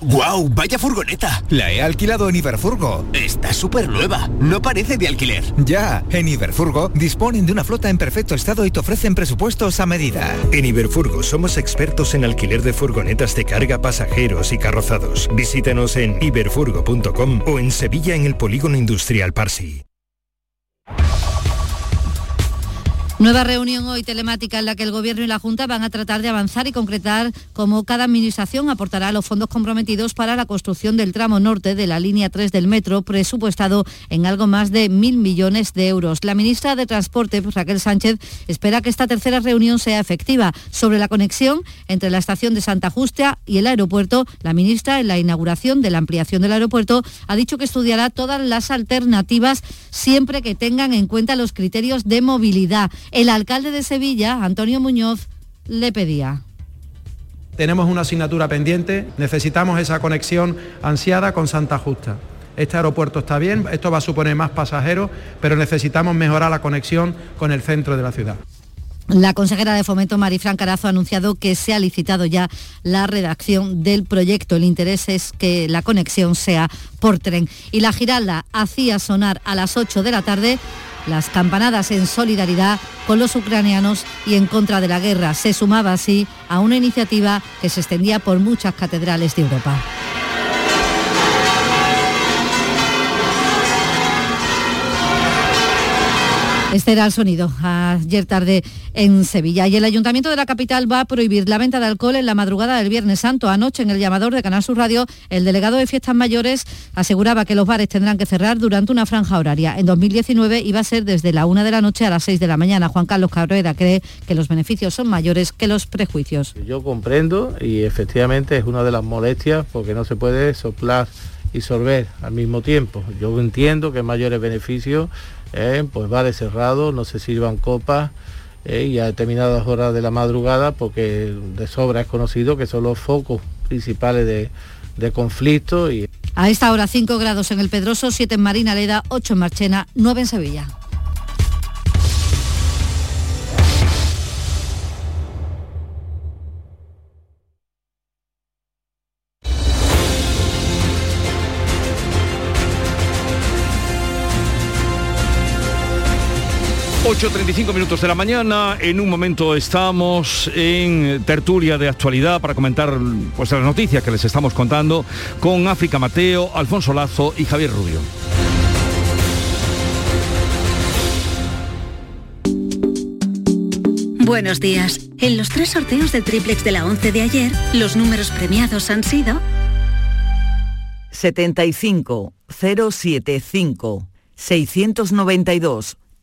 ¡Guau! ¡Vaya furgoneta! La he alquilado en Iberfurgo. Está súper nueva. No parece de alquiler. Ya, en Iberfurgo disponen de una flota en perfecto estado y te ofrecen presupuestos a medida. En Iberfurgo somos expertos en alquiler de furgonetas de carga, pasajeros y carrozados. Visítanos en iberfurgo.com o en Sevilla en el Polígono Industrial Parsi. Nueva reunión hoy telemática en la que el Gobierno y la Junta van a tratar de avanzar y concretar cómo cada administración aportará los fondos comprometidos para la construcción del tramo norte de la línea 3 del metro, presupuestado en algo más de mil millones de euros. La ministra de Transporte, Raquel Sánchez, espera que esta tercera reunión sea efectiva. Sobre la conexión entre la estación de Santa Justa y el aeropuerto, la ministra, en la inauguración de la ampliación del aeropuerto, ha dicho que estudiará todas las alternativas siempre que tengan en cuenta los criterios de movilidad. El alcalde de Sevilla, Antonio Muñoz, le pedía. Tenemos una asignatura pendiente, necesitamos esa conexión ansiada con Santa Justa. Este aeropuerto está bien, esto va a suponer más pasajeros, pero necesitamos mejorar la conexión con el centro de la ciudad. La consejera de Fomento, Marifran Carazo, ha anunciado que se ha licitado ya la redacción del proyecto. El interés es que la conexión sea por tren. Y la Giralda hacía sonar a las 8 de la tarde las campanadas en solidaridad con los ucranianos y en contra de la guerra. Se sumaba así a una iniciativa que se extendía por muchas catedrales de Europa. Este era el sonido ayer tarde en Sevilla. Y el Ayuntamiento de la capital va a prohibir la venta de alcohol en la madrugada del Viernes Santo. Anoche en el llamador de Canal Sur Radio, el delegado de fiestas mayores aseguraba que los bares tendrán que cerrar durante una franja horaria. En 2019 iba a ser desde la una de la noche a las 6 de la mañana. Juan Carlos Cabrera cree que los beneficios son mayores que los prejuicios. Yo comprendo y efectivamente es una de las molestias porque no se puede soplar y sorber al mismo tiempo. Yo entiendo que mayores beneficios eh, pues vale cerrado, no se sirvan copas eh, y a determinadas horas de la madrugada porque de sobra es conocido que son los focos principales de, de conflicto. Y... A esta hora 5 grados en el Pedroso, 7 en Marina Leda, 8 en Marchena, 9 en Sevilla. ...8.35 minutos de la mañana... ...en un momento estamos en tertulia de actualidad... ...para comentar pues, las noticias que les estamos contando... ...con África Mateo, Alfonso Lazo y Javier Rubio. Buenos días. En los tres sorteos del triplex de la 11 de ayer... ...los números premiados han sido... 75 075 692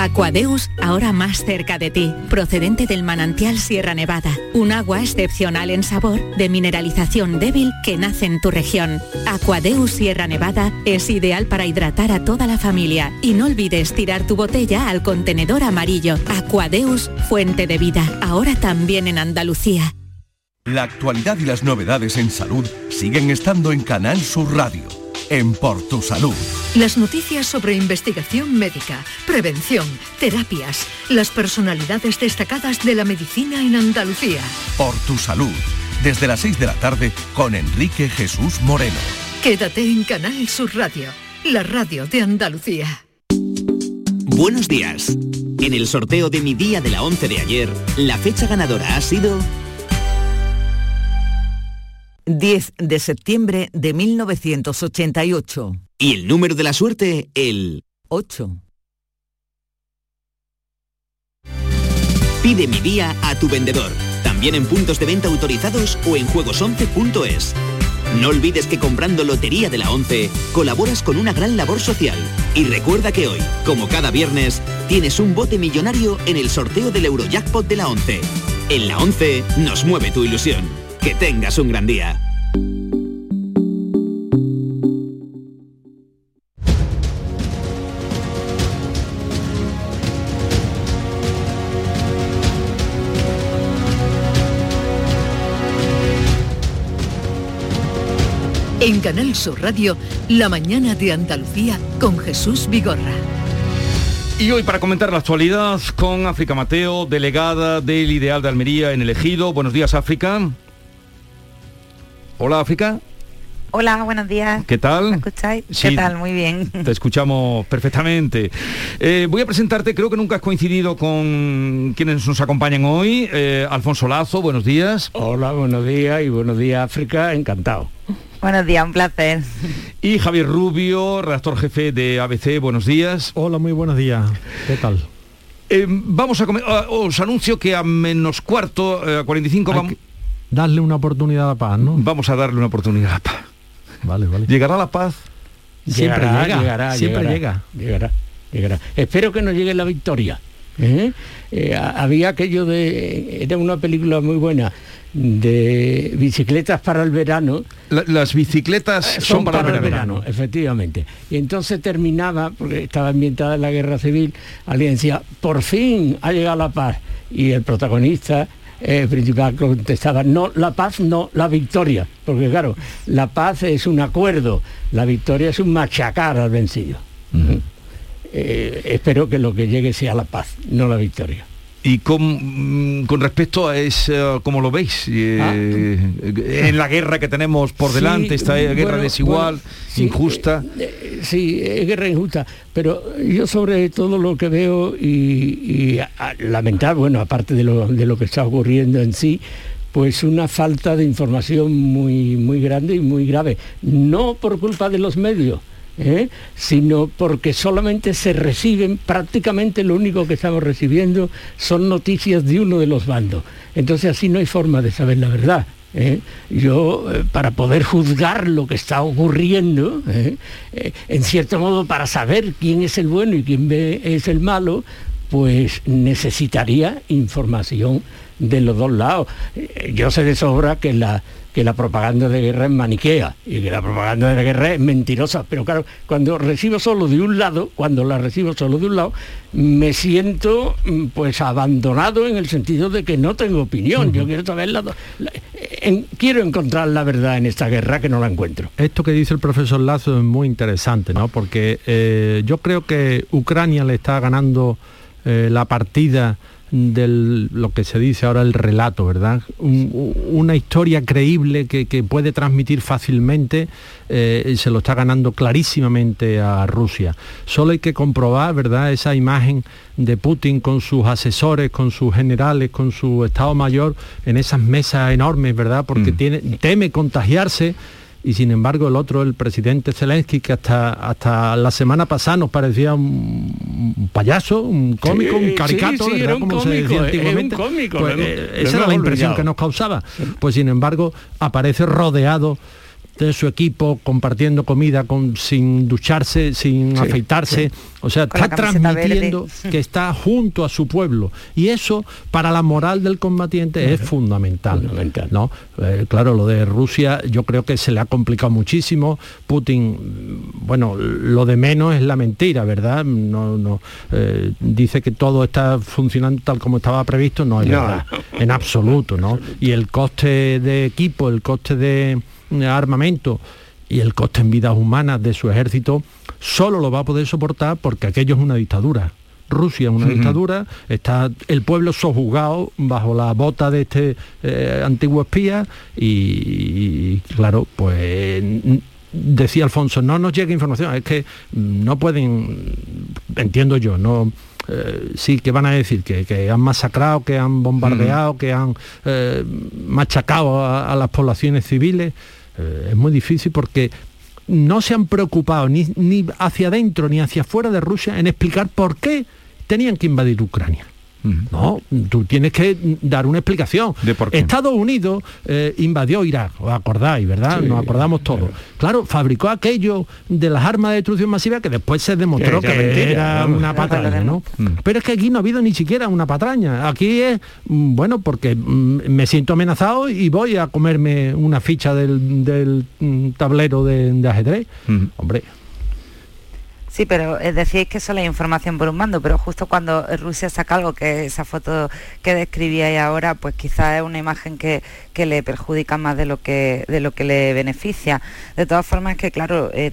Aquadeus, ahora más cerca de ti, procedente del manantial Sierra Nevada, un agua excepcional en sabor, de mineralización débil que nace en tu región. Aquadeus Sierra Nevada es ideal para hidratar a toda la familia y no olvides tirar tu botella al contenedor amarillo. Aquadeus, fuente de vida, ahora también en Andalucía. La actualidad y las novedades en salud siguen estando en Canal Sur Radio en Por Tu Salud. Las noticias sobre investigación médica, prevención, terapias, las personalidades destacadas de la medicina en Andalucía. Por Tu Salud, desde las 6 de la tarde con Enrique Jesús Moreno. Quédate en Canal Sur Radio, la radio de Andalucía. Buenos días. En el sorteo de mi día de la 11 de ayer, la fecha ganadora ha sido 10 de septiembre de 1988. Y el número de la suerte, el 8. Pide mi día a tu vendedor, también en puntos de venta autorizados o en juegos11.es. No olvides que comprando Lotería de la 11 colaboras con una gran labor social. Y recuerda que hoy, como cada viernes, tienes un bote millonario en el sorteo del Eurojackpot de la 11. En la 11 nos mueve tu ilusión. Que tengas un gran día. En Canal Sur Radio, La mañana de Andalucía con Jesús Vigorra. Y hoy para comentar la actualidad con África Mateo, delegada del Ideal de Almería en el Ejido. Buenos días, África. Hola, África. Hola, buenos días. ¿Qué tal? ¿Me escucháis? Sí, ¿Qué tal? Muy bien. [LAUGHS] Te escuchamos perfectamente. Eh, voy a presentarte, creo que nunca has coincidido con quienes nos acompañan hoy. Eh, Alfonso Lazo, buenos días. Hola, buenos días y buenos días, África, encantado. Buenos días, un placer. Y Javier Rubio, redactor jefe de ABC, buenos días. Hola, muy buenos días. ¿Qué tal? Eh, vamos a comer, ah, os anuncio que a menos cuarto, eh, a 45 vamos... Darle una oportunidad a la paz, ¿no? Vamos a darle una oportunidad a la paz. Vale, vale. ¿Llegará la paz? Siempre Llegará, llega, llegará, siempre llegará, llega. Llegará, llegará. Espero que no llegue la victoria. ¿eh? Eh, había aquello de... Era una película muy buena. de bicicletas para el verano. las bicicletas Eh, son, para, el verano. efectivamente. Y entonces terminaba, porque estaba ambientada en la guerra civil, alguien decía, por fin ha llegado la paz. Y el protagonista eh, principal contestaba, no, la paz no, la victoria. Porque claro, la paz es un acuerdo, la victoria es un machacar al vencido. Eh, espero que lo que llegue sea la paz, no la victoria. Y con, mm, con respecto a eso, ¿cómo lo veis? Eh, En la guerra que tenemos por delante, Sí, esta guerra bueno, desigual, bueno, sí, injusta. Eh, sí, es guerra injusta, pero yo sobre todo lo que veo y, y a- a- lamentar, bueno, aparte de lo, de lo que está ocurriendo en sí, pues una falta de información muy, muy grande y muy grave. No por culpa de los medios, ¿eh? sino porque solamente se reciben, prácticamente lo único que estamos recibiendo son noticias de uno de los bandos. Entonces así no hay forma de saber la verdad. ¿eh? Yo, eh, para poder juzgar lo que está ocurriendo, en cierto modo, para saber quién es el bueno y quién es el malo, pues necesitaría información de los dos lados. Yo sé de sobra que la, que la propaganda de guerra es maniquea y que la propaganda de guerra es mentirosa, pero claro, cuando recibo solo de un lado, cuando la recibo solo de un lado, me siento mm, pues abandonado en el sentido de que no tengo opinión. Yo quiero saber la, la- en- quiero encontrar la verdad en esta guerra que no la encuentro. Esto que dice el profesor Lazo es muy interesante, ¿no? Porque eh, yo creo que Ucrania le está ganando eh, la partida de lo que se dice ahora el relato, ¿verdad? Un- una historia creíble que, que puede transmitir fácilmente, eh, se lo está ganando clarísimamente a Rusia. Solo hay que comprobar, ¿verdad? Esa imagen de Putin con sus asesores, con sus generales, con su Estado Mayor, en esas mesas enormes, ¿verdad? Porque tiene, teme contagiarse y sin embargo el otro, el presidente Zelensky, que hasta, hasta la semana pasada nos parecía un, un payaso, un cómico, Sí, un caricato, sí, sí, era un Como se decía era un antiguamente. cómico, Pues, eh, esa era la impresión olvidado. que nos causaba. Pues sin embargo aparece rodeado de su equipo compartiendo comida con sin ducharse, sin Sí, afeitarse, sí. o sea, Con está transmitiendo verde. [LAUGHS] que está junto a su pueblo y eso para la moral del combatiente es fundamental, ¿no? Eh, claro, lo de Rusia yo creo que se le ha complicado muchísimo. Putin, bueno, lo de menos es la mentira, ¿verdad? No, no, eh, dice que todo está funcionando tal como estaba previsto, no es No. verdad, en absoluto, ¿no? [LAUGHS] Y el coste de equipo, el coste de armamento y el coste en vidas humanas de su ejército solo lo va a poder soportar porque aquello es una dictadura. Rusia es una dictadura, está el pueblo sojuzgado bajo la bota de este eh, antiguo espía y, y, claro, pues decía Alfonso, no nos llega información, es que mm, no pueden, entiendo yo, no eh, sí que van a decir que, que han masacrado, que han bombardeado, que han eh, machacado a, a las poblaciones civiles. Eh, es muy difícil porque no se han preocupado ni, ni hacia adentro ni hacia afuera de Rusia en explicar por qué tenían que invadir Ucrania. No, tú tienes que dar una explicación. Estados Unidos eh, invadió Irak, os acordáis, ¿verdad? Sí, Nos acordamos todos. Claro, fabricó aquello de las armas de destrucción masiva que después se demostró Que que era mentira, era vamos. una No, patraña, ¿no? Pero es que aquí no ha habido ni siquiera una patraña. Aquí es, mm, bueno, porque mm, me siento amenazado y voy a comerme una ficha del, del, mm, tablero de, de ajedrez. Hombre, Sí, pero eh, decíais que solo hay información por un mando, pero justo cuando Rusia saca algo, que esa foto que describíais ahora, pues quizás es una imagen que, que le perjudica más de lo que de lo que le beneficia. De todas formas, que claro, eh,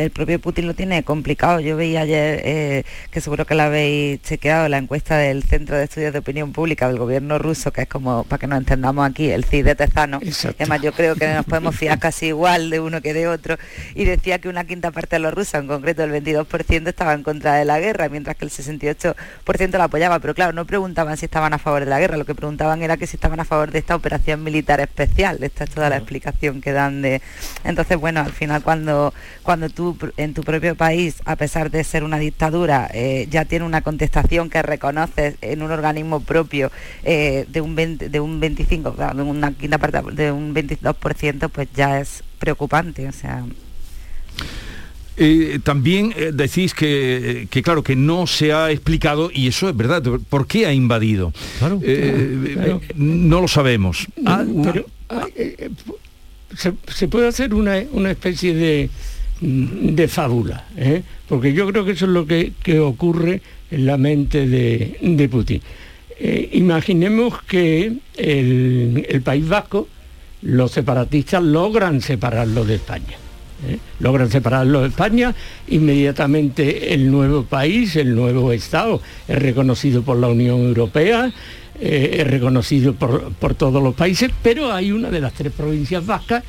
el propio Putin lo tiene complicado. Yo veía ayer, eh, que seguro que la habéis chequeado, la encuesta del Centro de Estudios de Opinión Pública del gobierno ruso, que es como, para que nos entendamos aquí, el CID de Tezano. Además, yo creo que nos podemos fiar casi igual de uno que de otro. Y decía que una quinta parte de los rusos, en concreto el 22%, estaba en contra de la guerra, mientras que el 68% la apoyaba. Pero claro, no preguntaban si estaban a favor de la guerra, lo que preguntaban era que si estaban a favor de esta operación militar especial. Esta es toda la explicación que dan de... Entonces, bueno, al final cuando, cuando tú en tu propio país, a pesar de ser una dictadura, eh, ya tiene una contestación que reconoces en un organismo propio eh, de un 20 de un 25, claro, de una quinta parte de un 22%, pues ya es preocupante, o sea, Eh, también eh, decís que, que, claro, que no se ha explicado, y eso es verdad, ¿por qué ha invadido? Eh, no lo sabemos. Ah, pero, ah, se, puede hacer una, especie de, de fábula, porque yo creo que eso es lo que, ocurre en la mente de, Putin. imaginemos que el, País Vasco, los separatistas logran separarlo de España ¿eh? logran separarlo de España, inmediatamente el nuevo país, el nuevo Estado, es reconocido por la Unión Europea, eh, es reconocido por, todos los países, pero hay una de las tres provincias vascas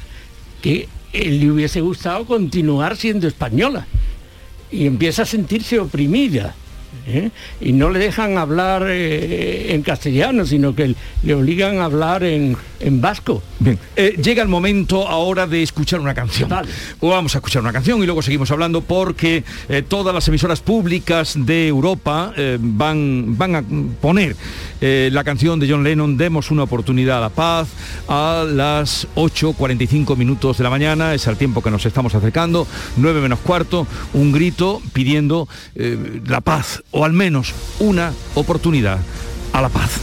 que le hubiese gustado continuar siendo española y empieza a sentirse oprimida. ¿eh? y no le dejan hablar eh, en castellano, sino que le obligan a hablar en, vasco. Bien, eh, llega el momento ahora de escuchar una canción. Vamos a escuchar una canción y luego seguimos hablando porque todas las emisoras públicas de Europa van, van a poner la canción de John Lennon, Demos una oportunidad a la paz, a las 8.45 minutos de la mañana, es el tiempo que nos estamos acercando, 9 menos cuarto, un grito pidiendo la paz o al menos una oportunidad a la paz.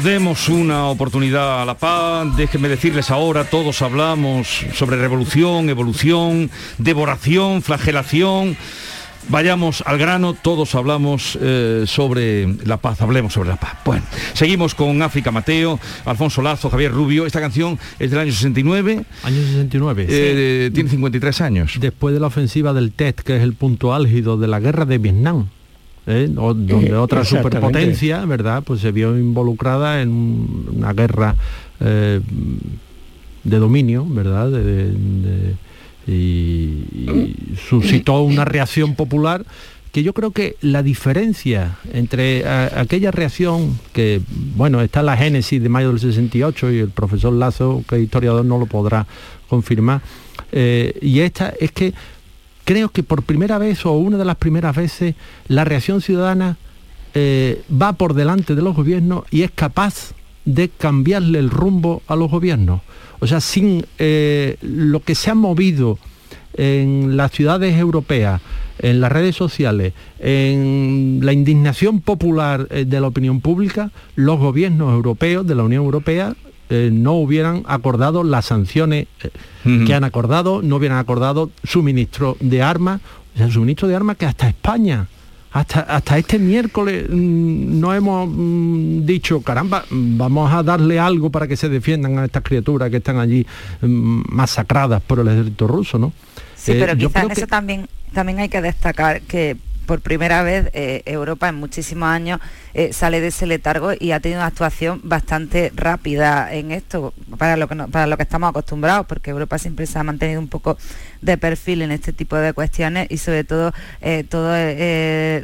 Bueno, demos una oportunidad a la paz. Déjenme decirles ahora, todos hablamos sobre revolución, evolución, devoración, flagelación. Vayamos al grano, todos hablamos eh, sobre la paz, hablemos sobre la paz. Bueno, seguimos con África Mateo, Alfonso Lazo, Javier Rubio. Esta canción es del año 69. Año 69. Eh, Tiene 53 años. Después de la ofensiva del TET, que es el punto álgido de la guerra de Vietnam. ¿Eh? O- donde Eh, otra superpotencia, ¿verdad? Pues se vio involucrada en una guerra eh, de dominio, ¿verdad? De- de- de- y, y suscitó una reacción popular que yo creo que la diferencia entre a- aquella reacción que, bueno, está la génesis de mayo del 68 y el profesor Lazo, que es historiador, no lo podrá confirmar, eh, y esta es que creo que por primera vez o una de las primeras veces la reacción ciudadana eh, va por delante de los gobiernos y es capaz de cambiarle el rumbo a los gobiernos. O sea, sin eh, lo que se ha movido en las ciudades europeas, en las redes sociales, en la indignación popular eh, de la opinión pública, los gobiernos europeos de la Unión Europea eh, no hubieran acordado las sanciones eh, que han acordado, no hubieran acordado suministro de armas, o sea, suministro de armas que hasta España, hasta, hasta este miércoles mm, no hemos mm, dicho, caramba, vamos a darle algo para que se defiendan a estas criaturas que están allí mm, masacradas por el ejército ruso, ¿no? Sí, Eh, pero quizás que- eso también, también hay que destacar que por primera vez eh, Europa en muchísimos años eh, sale de ese letargo y ha tenido una actuación bastante rápida en esto, para lo, que no- para lo que estamos acostumbrados, porque Europa siempre se ha mantenido un poco de perfil en este tipo de cuestiones y sobre todo eh, todo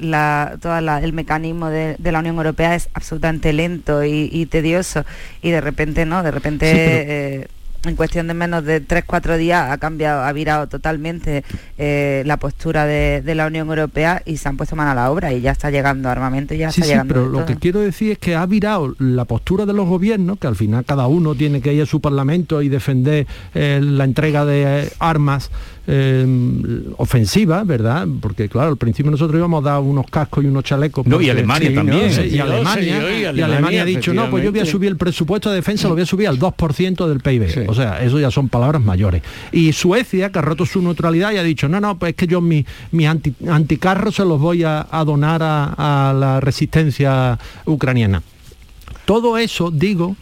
la- toda la- el mecanismo de, de la Unión Europea es absolutamente lento y, y tedioso. Y de repente no, de repente... Sí, pero- en cuestión de menos de 3-4 días ha cambiado, ha virado totalmente eh, la postura de, de la Unión Europea y se han puesto mano a la obra y ya está llegando armamento y ya Sí, está sí, llegando pero lo todo. que quiero decir es que ha virado la postura de los gobiernos, que al final cada uno tiene que ir a su parlamento y defender eh, la entrega de eh, armas eh, ofensivas, ¿verdad? Porque claro, al principio nosotros íbamos a dar unos cascos y unos chalecos. No, y Alemania también. Sí, y, Alemania, sí, y y Alemania, ha dicho, no, pues yo voy a subir el presupuesto de defensa, lo voy a subir al 2% del PIB. Sí. O sea, eso ya son palabras mayores. Y Suecia, que ha roto su neutralidad, y ha dicho, no, no, pues es que yo mis mis anti- anticarros se los voy a, a donar a, a la resistencia ucraniana. Todo eso, digo,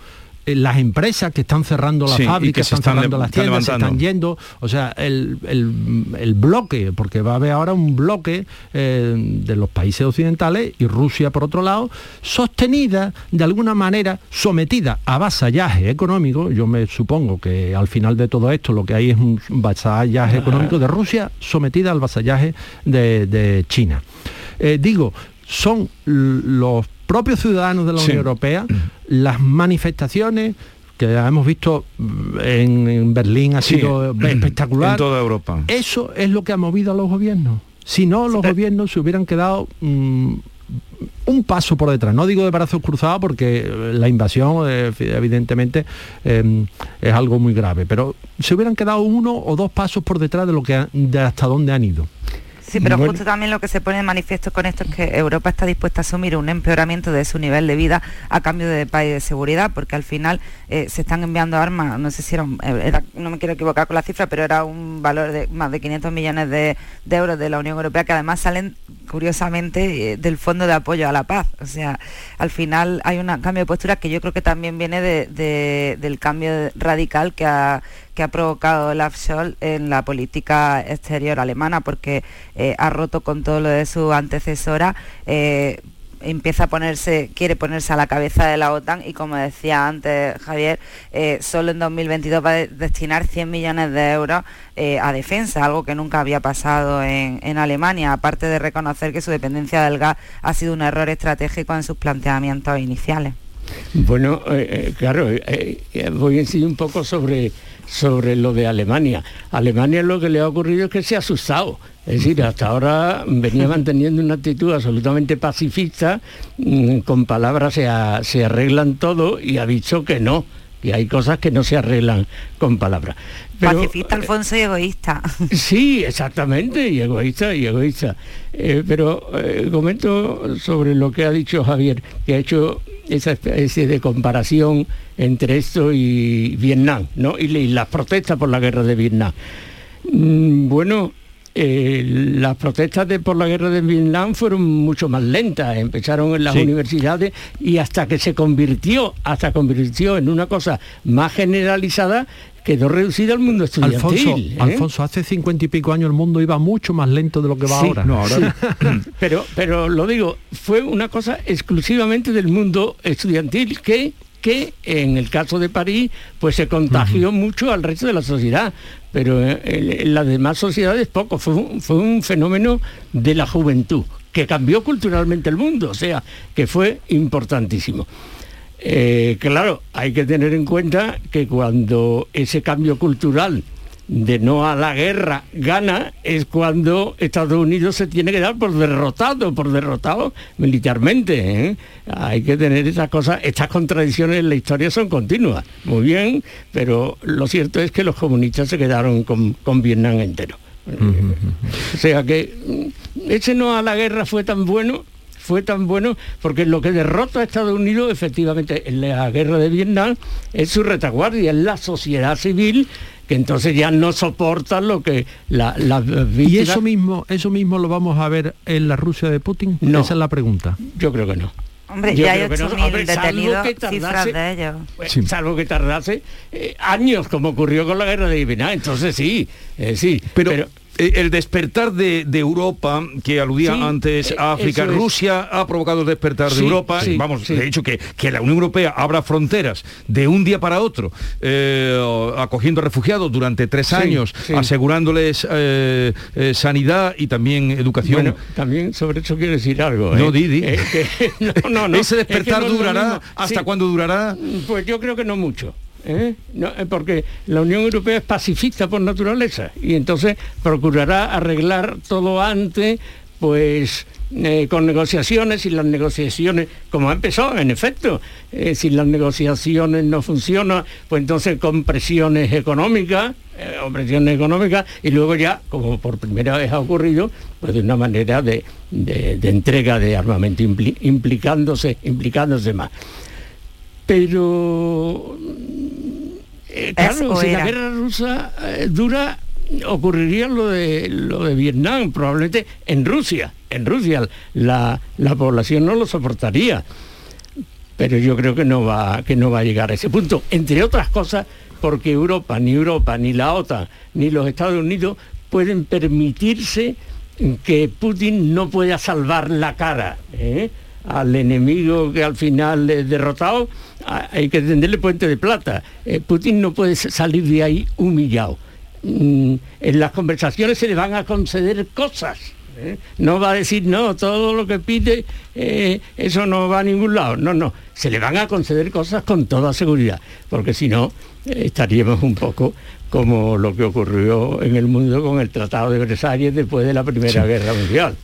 las empresas que están cerrando las Sí, fábricas, se están están cerrando las están tiendas, se levantando. están yendo, o sea, el, el- el bloque, porque va a haber ahora un bloque eh, de los países occidentales y Rusia por otro lado, sostenida de alguna manera, sometida a vasallaje económico, yo me supongo que al final de todo esto lo que hay es un vasallaje económico de Rusia sometida al vasallaje de, de China. Eh, digo, son los propios ciudadanos de la Sí. Unión Europea, [CLEARS THROAT] las manifestaciones que hemos visto mm, en, en Berlín ha Sí, sido [CLEARS THROAT] espectacular. En toda Europa. Eso es lo que ha movido a los gobiernos. Si no, los gobiernos se hubieran quedado mm, un paso por detrás. No digo de brazos cruzados porque eh, la invasión eh, evidentemente eh, es algo muy grave, pero se hubieran quedado uno o dos pasos por detrás de lo que ha- de hasta dónde han ido. Sí, pero Bueno. justo también lo que se pone de manifiesto con esto es que Europa está dispuesta a asumir un empeoramiento de su nivel de vida a cambio de paz y de seguridad, porque al final eh, se están enviando armas, no sé si era, un- eh, era- no me quiero equivocar con la cifra, pero era un valor de más de 500 millones de, de euros de la Unión Europea que además salen curiosamente eh, del Fondo de Apoyo a la Paz. O sea, al final hay un cambio de postura que yo creo que también viene de- de- del cambio radical que ha que ha provocado el Afschol en la política exterior alemana, porque eh, ha roto con todo lo de su antecesora. eh, empieza a ponerse, quiere ponerse a la cabeza de la OTAN y como decía antes Javier, eh, solo en 2022 va a de- destinar 100 millones de euros a defensa, algo que nunca había pasado en Alemania, aparte de reconocer que su dependencia del gas ha sido un error estratégico en sus planteamientos iniciales. Bueno, eh, eh, claro, eh, voy a incidir un poco sobre, sobre lo de Alemania. Alemania lo que le ha ocurrido es que se ha asustado. Es decir, hasta ahora venía manteniendo una actitud absolutamente pacifista, mm, con palabras se, a- se arreglan todo y ha dicho que no, que hay cosas que no se arreglan con palabras. Pero, Pacifista, Alfonso y egoísta. [LAUGHS] Sí, exactamente, y egoísta, y egoísta. Eh, pero eh, comento sobre lo que ha dicho Javier, que ha hecho esa especie de comparación entre esto y Vietnam, ¿no? Y, las protestas por la guerra de Vietnam. Mm, bueno, eh, las protestas de, por la guerra de Vietnam fueron mucho más lentas, empezaron en las universidades y hasta que se convirtió, hasta convirtió en una cosa más generalizada, quedó reducida al mundo estudiantil. Alfonso, ¿eh? Alfonso, hace cincuenta y pico años el mundo iba mucho más lento de lo que va ahora. No, ahora... [CLEARS THROAT] pero, pero lo digo, fue una cosa exclusivamente del mundo estudiantil que que en el caso de París pues se contagió mucho al resto de la sociedad, pero en, las demás sociedades poco, fue un, fenómeno de la juventud que cambió culturalmente el mundo, o sea, que fue importantísimo. Eh, claro, hay que tener en cuenta que cuando ese cambio cultural de no a la guerra gana es cuando Estados Unidos se tiene que dar por derrotado, por derrotado militarmente. ¿eh? Hay que tener esas cosas, estas contradicciones en la historia son continuas, muy bien, pero lo cierto es que los comunistas se quedaron con, Vietnam entero. O sea que mm, ese no a la guerra fue tan bueno fue tan bueno porque lo que derrota a Estados Unidos efectivamente en la guerra de Vietnam es su retaguardia, es la sociedad civil que entonces ya no soportan lo que la, ¿Y eso mismo, eso mismo lo vamos a ver en la Rusia de Putin? No. Esa es la pregunta. Yo creo que no. Hombre, ya hay 8.000 detenidos, cifras de ellos. Pues, salvo que tardase eh, años, como ocurrió con la guerra de Vietnam. Entonces sí, eh, sí. pero el despertar de, Europa, que aludía antes a eh, África, Rusia ha provocado el despertar de Europa, vamos, de hecho que, que, la Unión Europea abra fronteras de un día para otro, eh, acogiendo refugiados durante tres años, asegurándoles sanidad y también educación. Bueno, también sobre eso quiero decir algo. No, Didi. [LAUGHS] no, no, [LAUGHS] ¿Ese despertar durará? ¿Hasta cuándo durará? Pues yo creo que no mucho. ¿Eh? Eh, porque la Unión Europea es pacifista por naturaleza y entonces procurará arreglar todo antes, pues eh, con negociaciones y las negociaciones, como ha empezado, en efecto, si las negociaciones no funcionan, pues entonces con presiones económicas, o presiones económicas, y luego ya, como por primera vez ha ocurrido, pues de una manera de, entrega de armamento implicándose, implicándose más. Pero eh, claro, si la guerra rusa eh, dura, ocurriría lo de lo de Vietnam, probablemente en Rusia. En Rusia la, población no lo soportaría. Pero yo creo que no va, que no va a llegar a ese punto. Entre otras cosas, porque Europa, ni Europa, ni la OTAN, ni los Estados Unidos pueden permitirse que Putin no pueda salvar la cara. ¿eh? al enemigo que al final es derrotado, hay que tenderle puente de plata. Eh, Putin no puede salir de ahí humillado. Mm, en las conversaciones se le van a conceder cosas. ¿eh? No va a decir, no, todo lo que pide, eh, eso no va a ningún lado. No, no, se le van a conceder cosas con toda seguridad, porque si no, estaríamos un poco como lo que ocurrió en el mundo con el Tratado de Versalles después de la Primera Guerra Mundial.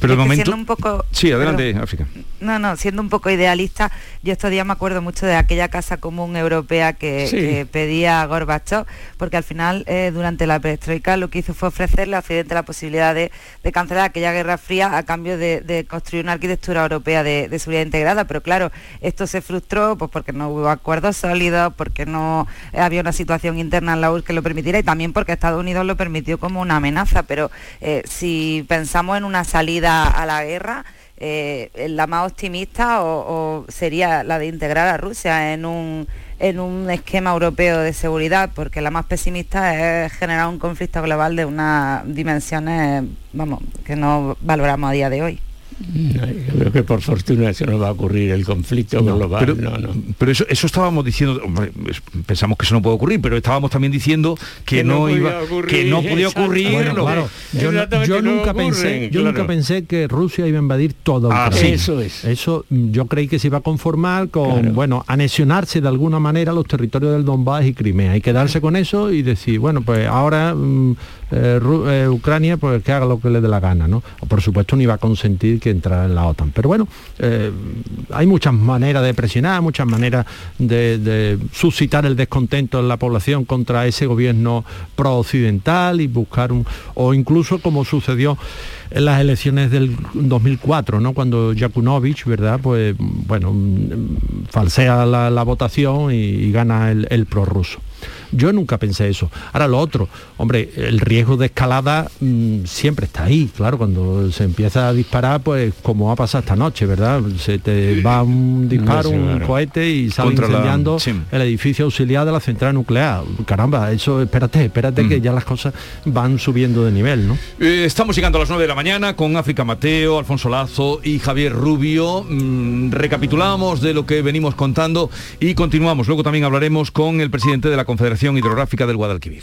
Pero el momento... Un poco, sí, adelante, África. No, no, siendo un poco idealista, yo estos días me acuerdo mucho de aquella casa común europea que, pedía Gorbachev, porque al final, eh, durante la perestroika, lo que hizo fue ofrecerle a Occidente la posibilidad de, cancelar aquella guerra fría a cambio de, construir una arquitectura europea de, seguridad integrada. Pero claro, esto se frustró pues porque no hubo acuerdos sólidos, porque no había una situación interna en la URSS que lo permitiera y también porque Estados Unidos lo permitió como una amenaza. Pero eh, si pensamos en una salida a la guerra, eh, la más optimista o, sería la de integrar a Rusia en un, en un esquema europeo de seguridad, porque la más pesimista es generar un conflicto global de unas dimensiones, vamos, que no valoramos a día de hoy. Yo creo que por fortuna eso no va a ocurrir el conflicto global. Pero, no, no. pero eso, eso estábamos diciendo, pensamos que eso no puede ocurrir, pero estábamos también diciendo que, no, iba, que no podía ocurrir. yo, nunca pensé, yo nunca pensé que Rusia iba a invadir todo ah, Eso es. Eso mm, yo creí que se iba a conformar con, bueno, anexionarse de alguna manera los territorios del Donbass y Crimea y quedarse con eso y decir, bueno, pues ahora mm, eh, eh, Ucrania pues que haga lo que le dé la gana, ¿no? Por supuesto no iba a consentir que entrara en la OTAN. Pero bueno, eh, hay muchas maneras de presionar, muchas maneras de, suscitar el descontento en la población contra ese gobierno pro-occidental y buscar un... o incluso como sucedió en las elecciones del 2004, ¿no? cuando Jakunovich, ¿verdad? Pues bueno, falsea la, votación y, gana el, el prorruso. Yo nunca pensé eso. Ahora lo otro, hombre, el riesgo de escalada mm, siempre está ahí, claro, cuando se empieza a disparar, pues como ha pasado esta noche, ¿verdad? Se te va un disparo, un cohete y sale incendiando el edificio auxiliar de la central nuclear. Caramba, eso, espérate, espérate que mm. ya las cosas van subiendo de nivel, ¿no? Eh, estamos llegando a las 9 de la mañana con África Mateo, Alfonso Lazo y Javier Rubio. Mm, recapitulamos de lo que venimos contando y continuamos. Luego también hablaremos con el presidente de la Confederación Hidrográfica del Guadalquivir.